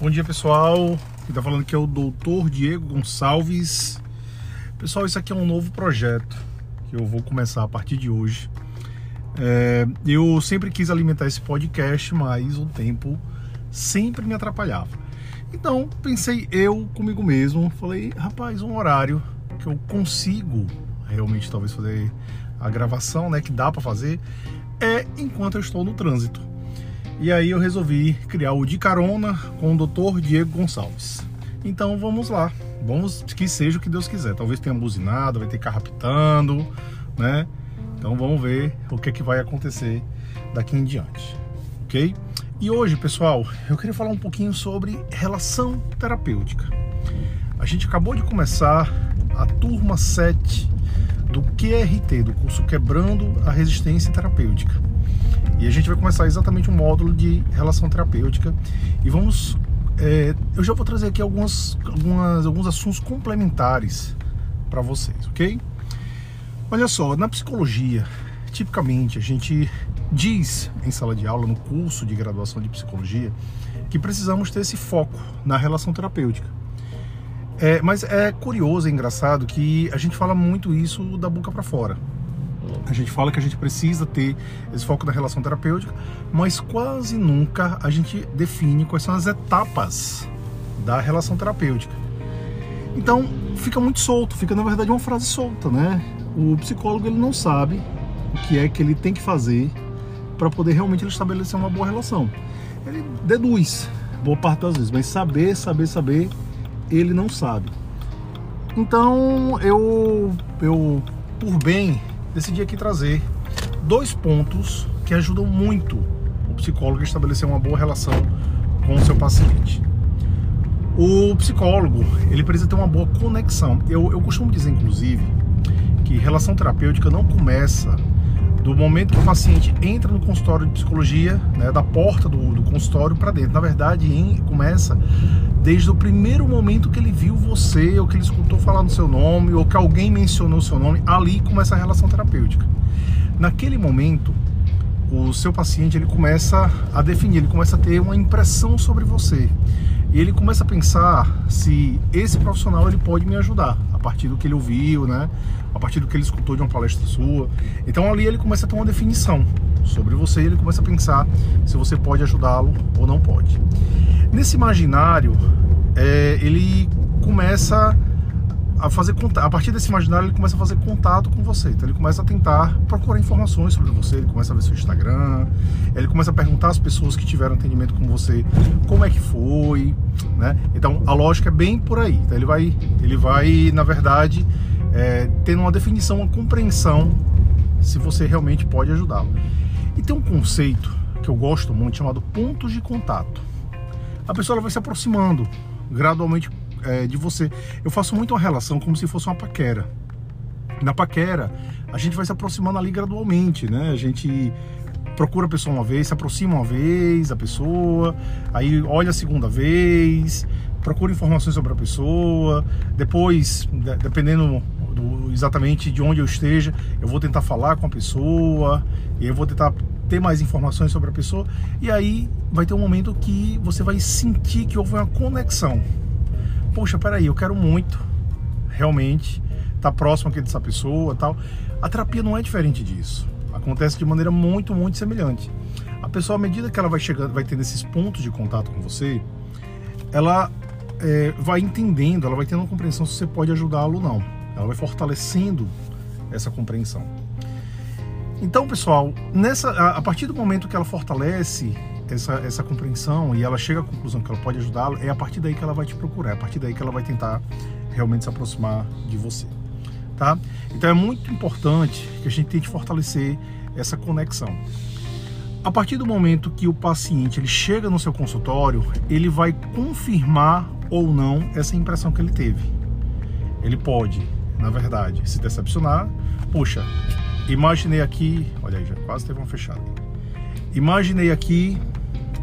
Bom dia pessoal, quem está falando aqui é o Doutor Diego Gonçalves. Pessoal, isso aqui é um novo projeto que eu vou começar a partir de hoje. É, eu sempre quis alimentar esse podcast, mas o tempo sempre me atrapalhava. Então pensei eu comigo mesmo, falei, rapaz, um horário que eu consigo realmente talvez fazer a gravação, né, que dá para fazer, é enquanto eu estou no trânsito. E aí eu resolvi criar o De Carona com o Dr. Diego Gonçalves. Então vamos lá, vamos que seja o que Deus quiser. Talvez tenha buzinado, vai ter carro apitando, né? Então vamos ver o que, é que vai acontecer daqui em diante, ok? E hoje, pessoal, eu queria falar um pouquinho sobre relação terapêutica. A gente acabou de começar a turma 7 do QRT, do curso Quebrando a Resistência Terapêutica. E a gente vai começar exatamente um módulo de relação terapêutica e vamos. É, eu já vou trazer aqui algumas, algumas, alguns assuntos complementares para vocês, ok? Olha só, na psicologia, tipicamente a gente diz em sala de aula, no curso de graduação de psicologia, que precisamos ter esse foco na relação terapêutica. É, mas é curioso, é engraçado que a gente fala muito isso da boca para fora. A gente fala que a gente precisa ter esse foco na relação terapêutica, mas quase nunca a gente define quais são as etapas da relação terapêutica. Então, fica muito solto, fica na verdade uma frase solta, né? O psicólogo ele não sabe o que é que ele tem que fazer para poder realmente estabelecer uma boa relação. Ele deduz boa parte das vezes, mas saber, saber, saber, ele não sabe. Então, eu eu por bem decidi aqui trazer dois pontos que ajudam muito o psicólogo a estabelecer uma boa relação com o seu paciente. O psicólogo, ele precisa ter uma boa conexão. Eu, eu costumo dizer, inclusive, que relação terapêutica não começa do momento que o paciente entra no consultório de psicologia, né, da porta do, do consultório para dentro. Na verdade, em, começa desde o primeiro momento que ele viu você, ou que ele escutou falar no seu nome, ou que alguém mencionou seu nome, ali começa a relação terapêutica. Naquele momento, o seu paciente ele começa a definir, ele começa a ter uma impressão sobre você. E ele começa a pensar se esse profissional ele pode me ajudar a partir do que ele ouviu, né? A partir do que ele escutou de uma palestra sua. Então ali ele começa a ter uma definição sobre você, ele começa a pensar se você pode ajudá-lo ou não pode. Nesse imaginário, é, ele começa a fazer a partir desse imaginário ele começa a fazer contato com você. Então ele começa a tentar procurar informações sobre você, ele começa a ver seu Instagram, ele começa a perguntar às pessoas que tiveram atendimento com você como é que foi, né? Então a lógica é bem por aí. Então ele vai, ele vai na verdade é, tendo uma definição, uma compreensão se você realmente pode ajudá-lo. E tem um conceito que eu gosto muito chamado pontos de contato. A pessoa vai se aproximando gradualmente é, de você. Eu faço muito uma relação como se fosse uma paquera. Na paquera, a gente vai se aproximando ali gradualmente, né? A gente procura a pessoa uma vez, se aproxima uma vez a pessoa, aí olha a segunda vez, procura informações sobre a pessoa, depois, dependendo do, exatamente de onde eu esteja, eu vou tentar falar com a pessoa, e eu vou tentar ter mais informações sobre a pessoa, e aí vai ter um momento que você vai sentir que houve uma conexão poxa, peraí, eu quero muito, realmente, tá próximo aqui dessa pessoa tal. A terapia não é diferente disso. Acontece de maneira muito, muito semelhante. A pessoa, à medida que ela vai chegando, vai tendo esses pontos de contato com você, ela é, vai entendendo, ela vai tendo uma compreensão se você pode ajudá-lo ou não. Ela vai fortalecendo essa compreensão. Então, pessoal, nessa, a partir do momento que ela fortalece essa, essa compreensão e ela chega à conclusão que ela pode ajudá-lo, é a partir daí que ela vai te procurar, é a partir daí que ela vai tentar realmente se aproximar de você. Tá? Então é muito importante que a gente tente fortalecer essa conexão. A partir do momento que o paciente ele chega no seu consultório, ele vai confirmar ou não essa impressão que ele teve. Ele pode, na verdade, se decepcionar. Puxa, imaginei aqui, olha aí, já quase teve uma fechada. Imaginei aqui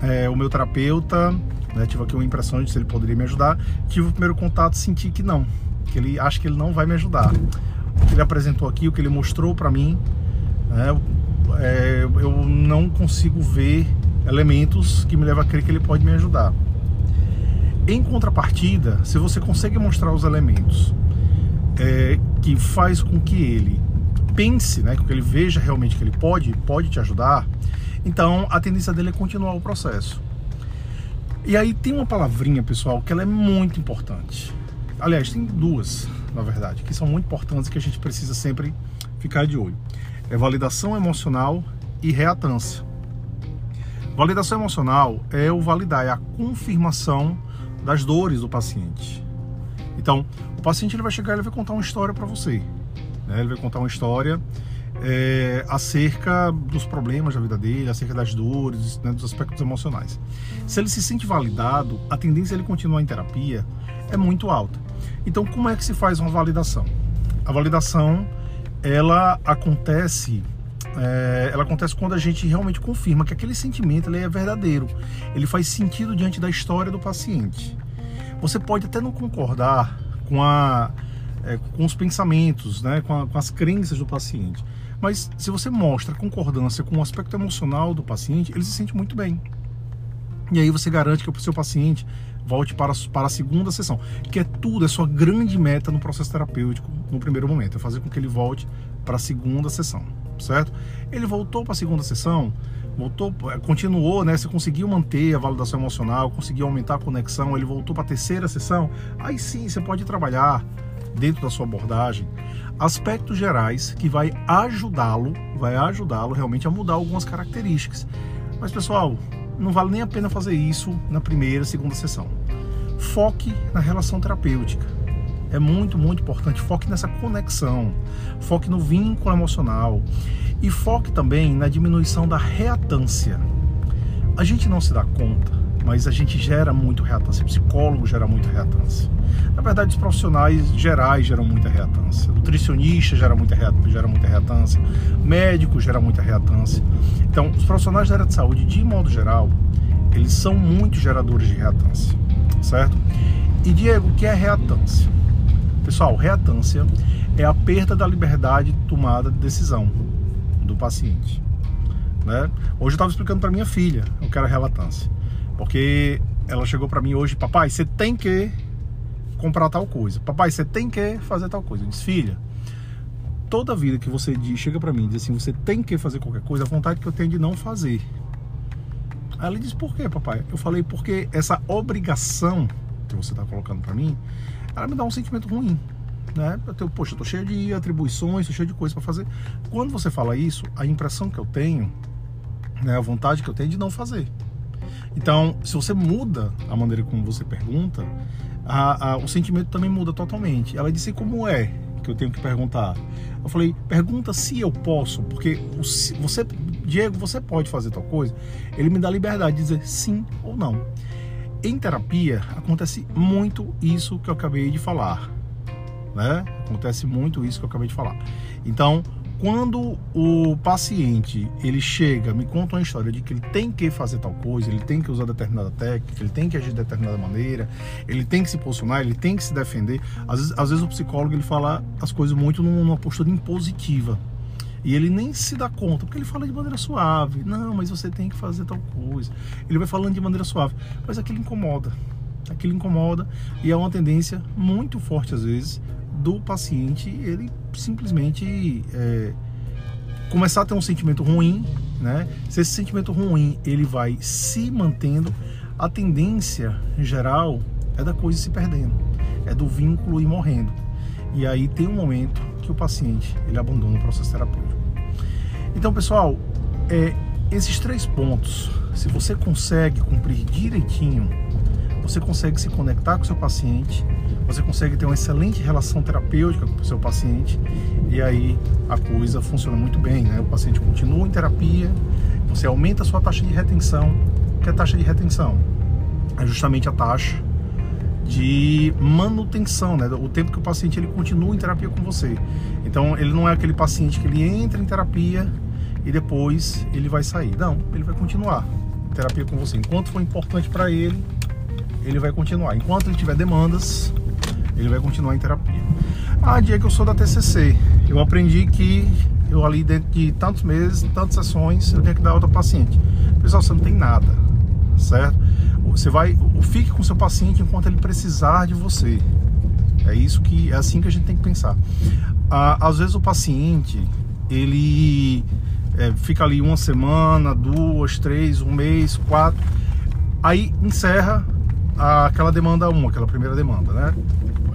é, o meu terapeuta, né, tive aqui uma impressão de se ele poderia me ajudar. Tive o primeiro contato, senti que não, que ele acha que ele não vai me ajudar. O que ele apresentou aqui, o que ele mostrou para mim, né, é, eu não consigo ver elementos que me levam a crer que ele pode me ajudar. Em contrapartida, se você consegue mostrar os elementos é, que faz com que ele pense, né, que ele veja realmente que ele pode, pode te ajudar, então a tendência dele é continuar o processo. E aí tem uma palavrinha, pessoal, que ela é muito importante. Aliás, tem duas, na verdade, que são muito importantes que a gente precisa sempre ficar de olho. É validação emocional e reatância. Validação emocional é o validar, é a confirmação das dores do paciente. Então, o paciente ele vai chegar e vai contar uma história para você. Né? Ele vai contar uma história é, acerca dos problemas da vida dele, acerca das dores, né, dos aspectos emocionais. Se ele se sente validado, a tendência ele continuar em terapia é muito alta. Então, como é que se faz uma validação? A validação ela acontece é, ela acontece quando a gente realmente confirma que aquele sentimento ele é verdadeiro, ele faz sentido diante da história do paciente. Você pode até não concordar com, a, é, com os pensamentos, né, com, a, com as crenças do paciente, mas se você mostra concordância com o aspecto emocional do paciente, ele se sente muito bem. E aí você garante que o seu paciente volte para, para a segunda sessão, que é tudo, é sua grande meta no processo terapêutico no primeiro momento, é fazer com que ele volte para a segunda sessão certo? Ele voltou para a segunda sessão, voltou, eh, continuou, né? Você conseguiu manter a validação emocional, conseguiu aumentar a conexão, ele voltou para a terceira sessão, aí sim você pode trabalhar dentro da sua abordagem aspectos gerais que vai ajudá-lo, vai ajudá-lo realmente a mudar algumas características. Mas pessoal, não vale nem a pena fazer isso na primeira, segunda sessão. Foque na relação terapêutica é muito, muito importante. Foque nessa conexão, foque no vínculo emocional e foque também na diminuição da reatância. A gente não se dá conta, mas a gente gera muito reatância. O psicólogo gera muito reatância. Na verdade, os profissionais gerais geram muita reatância. Nutricionista gera muita, reatância, gera muita reatância. Médico gera muita reatância. Então, os profissionais da área de saúde, de modo geral, eles são muito geradores de reatância, certo? E Diego, o que é reatância? Pessoal, reatância é a perda da liberdade de tomada de decisão do paciente. Né? Hoje eu estava explicando para minha filha o que era relatância, porque ela chegou para mim hoje, papai, você tem que comprar tal coisa, papai, você tem que fazer tal coisa. Eu disse, filha, toda vida que você diz, chega para mim e diz assim, você tem que fazer qualquer coisa, a vontade que eu tenho de não fazer. Aí ela disse, por quê, papai? Eu falei, porque essa obrigação que você está colocando para mim, ela me dá um sentimento ruim. Né? Eu tenho, poxa, eu tô cheio de atribuições, tô cheio de coisas para fazer. Quando você fala isso, a impressão que eu tenho, né, a vontade que eu tenho de não fazer. Então, se você muda a maneira como você pergunta, a, a, o sentimento também muda totalmente. Ela disse como é que eu tenho que perguntar. Eu falei, pergunta se eu posso, porque o, você, Diego, você pode fazer tal coisa. Ele me dá liberdade de dizer sim ou não. Em terapia acontece muito isso que eu acabei de falar, né? Acontece muito isso que eu acabei de falar. Então, quando o paciente ele chega, me conta uma história de que ele tem que fazer tal coisa, ele tem que usar determinada técnica, ele tem que agir de determinada maneira, ele tem que se posicionar, ele tem que se defender. Às vezes, às vezes o psicólogo ele fala as coisas muito numa postura impositiva. E ele nem se dá conta, porque ele fala de maneira suave. Não, mas você tem que fazer tal coisa. Ele vai falando de maneira suave. Mas aquilo incomoda. Aquilo incomoda e é uma tendência muito forte, às vezes, do paciente ele simplesmente é, começar a ter um sentimento ruim, né? Se esse sentimento ruim ele vai se mantendo, a tendência geral é da coisa se perdendo, é do vínculo ir morrendo. E aí tem um momento que o paciente ele abandona o processo terapêutico. Então, pessoal, é, esses três pontos, se você consegue cumprir direitinho, você consegue se conectar com o seu paciente, você consegue ter uma excelente relação terapêutica com o seu paciente e aí a coisa funciona muito bem, né? O paciente continua em terapia, você aumenta a sua taxa de retenção. Que é taxa de retenção? É justamente a taxa de manutenção, né? O tempo que o paciente ele continua em terapia com você. Então, ele não é aquele paciente que ele entra em terapia e depois ele vai sair. Não, ele vai continuar em terapia com você. Enquanto for importante para ele, ele vai continuar. Enquanto ele tiver demandas, ele vai continuar em terapia. Ah, dia que eu sou da TCC, eu aprendi que eu ali dentro de tantos meses, tantas sessões, eu tenho que dar alta ao paciente. Pessoal, você não tem nada, certo? você vai, fique com seu paciente enquanto ele precisar de você. É isso que é assim que a gente tem que pensar. às vezes o paciente ele é, fica ali uma semana, duas, três, um mês, quatro, aí encerra aquela demanda 1, aquela primeira demanda, né?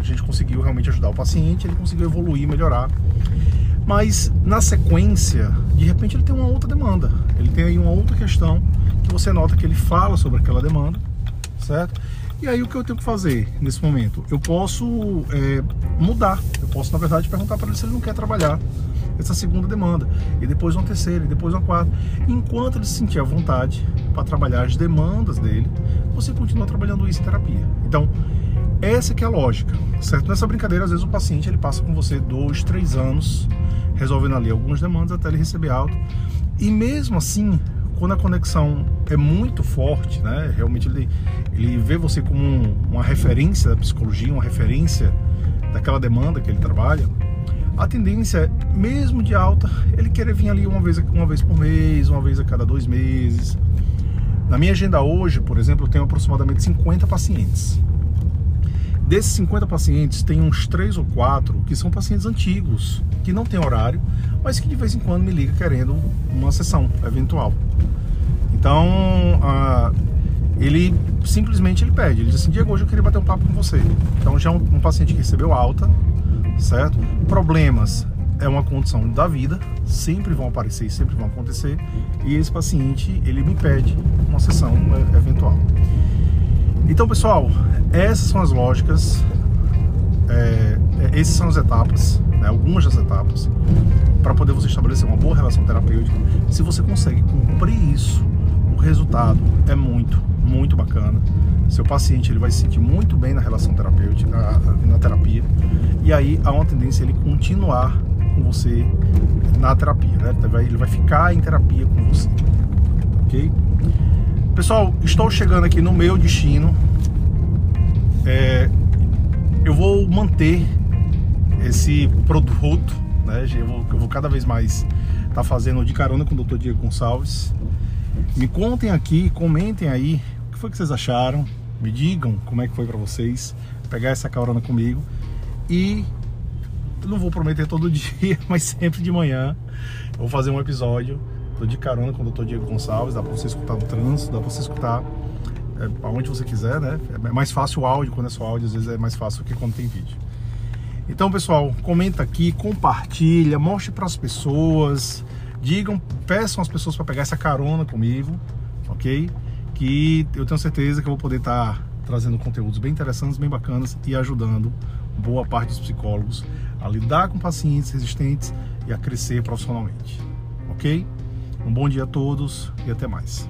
A gente conseguiu realmente ajudar o paciente, ele conseguiu evoluir, melhorar. Mas na sequência, de repente ele tem uma outra demanda, ele tem aí uma outra questão que você nota que ele fala sobre aquela demanda, certo? E aí o que eu tenho que fazer nesse momento? Eu posso é, mudar, eu posso na verdade perguntar para ele se ele não quer trabalhar essa segunda demanda, e depois uma terceira, e depois uma quarta. Enquanto ele se sentir à vontade para trabalhar as demandas dele, você continua trabalhando isso em terapia. Então, essa que é a lógica, certo? Nessa brincadeira, às vezes o paciente ele passa com você dois, três anos resolvendo ali algumas demandas até ele receber alta. E mesmo assim, quando a conexão é muito forte, né? Realmente ele, ele vê você como um, uma referência da psicologia, uma referência daquela demanda que ele trabalha, a tendência é, mesmo de alta, ele querer vir ali uma vez, uma vez por mês, uma vez a cada dois meses. Na minha agenda hoje, por exemplo, eu tenho aproximadamente 50 pacientes. Desses 50 pacientes, tem uns 3 ou 4 que são pacientes antigos, que não têm horário, mas que de vez em quando me ligam querendo uma sessão eventual. Então, uh, ele simplesmente ele pede, ele diz assim, Diego, hoje eu queria bater um papo com você. Então já é um, um paciente que recebeu alta, certo? Problemas é uma condição da vida, sempre vão aparecer e sempre vão acontecer, e esse paciente, ele me pede uma sessão é, eventual. Então, pessoal, essas são as lógicas, é, é, essas são as etapas, né, algumas das etapas, para poder você estabelecer uma boa relação terapêutica. Se você consegue cumprir isso, o resultado é muito, muito bacana. Seu paciente ele vai se sentir muito bem na relação terapêutica, na, na terapia, e aí há uma tendência ele continuar com você na terapia, né? Ele vai ficar em terapia com você, ok? Pessoal, estou chegando aqui no meu destino. É, eu vou manter esse produto, né? Eu vou, eu vou cada vez mais estar tá fazendo de carona com o Dr. Diego Gonçalves. Me contem aqui, comentem aí o que foi que vocês acharam. Me digam como é que foi para vocês pegar essa carona comigo. E não vou prometer todo dia, mas sempre de manhã eu vou fazer um episódio. Tô de carona com o Dr. Diego Gonçalves, dá para você escutar no trânsito, dá para você escutar é, aonde você quiser, né? É mais fácil o áudio, quando é só áudio, às vezes é mais fácil do que quando tem vídeo. Então, pessoal, comenta aqui, compartilha, mostre para as pessoas, digam, peçam as pessoas para pegar essa carona comigo, ok? Que eu tenho certeza que eu vou poder estar tá trazendo conteúdos bem interessantes, bem bacanas e ajudando boa parte dos psicólogos a lidar com pacientes resistentes e a crescer profissionalmente. Ok? Um bom dia a todos e até mais.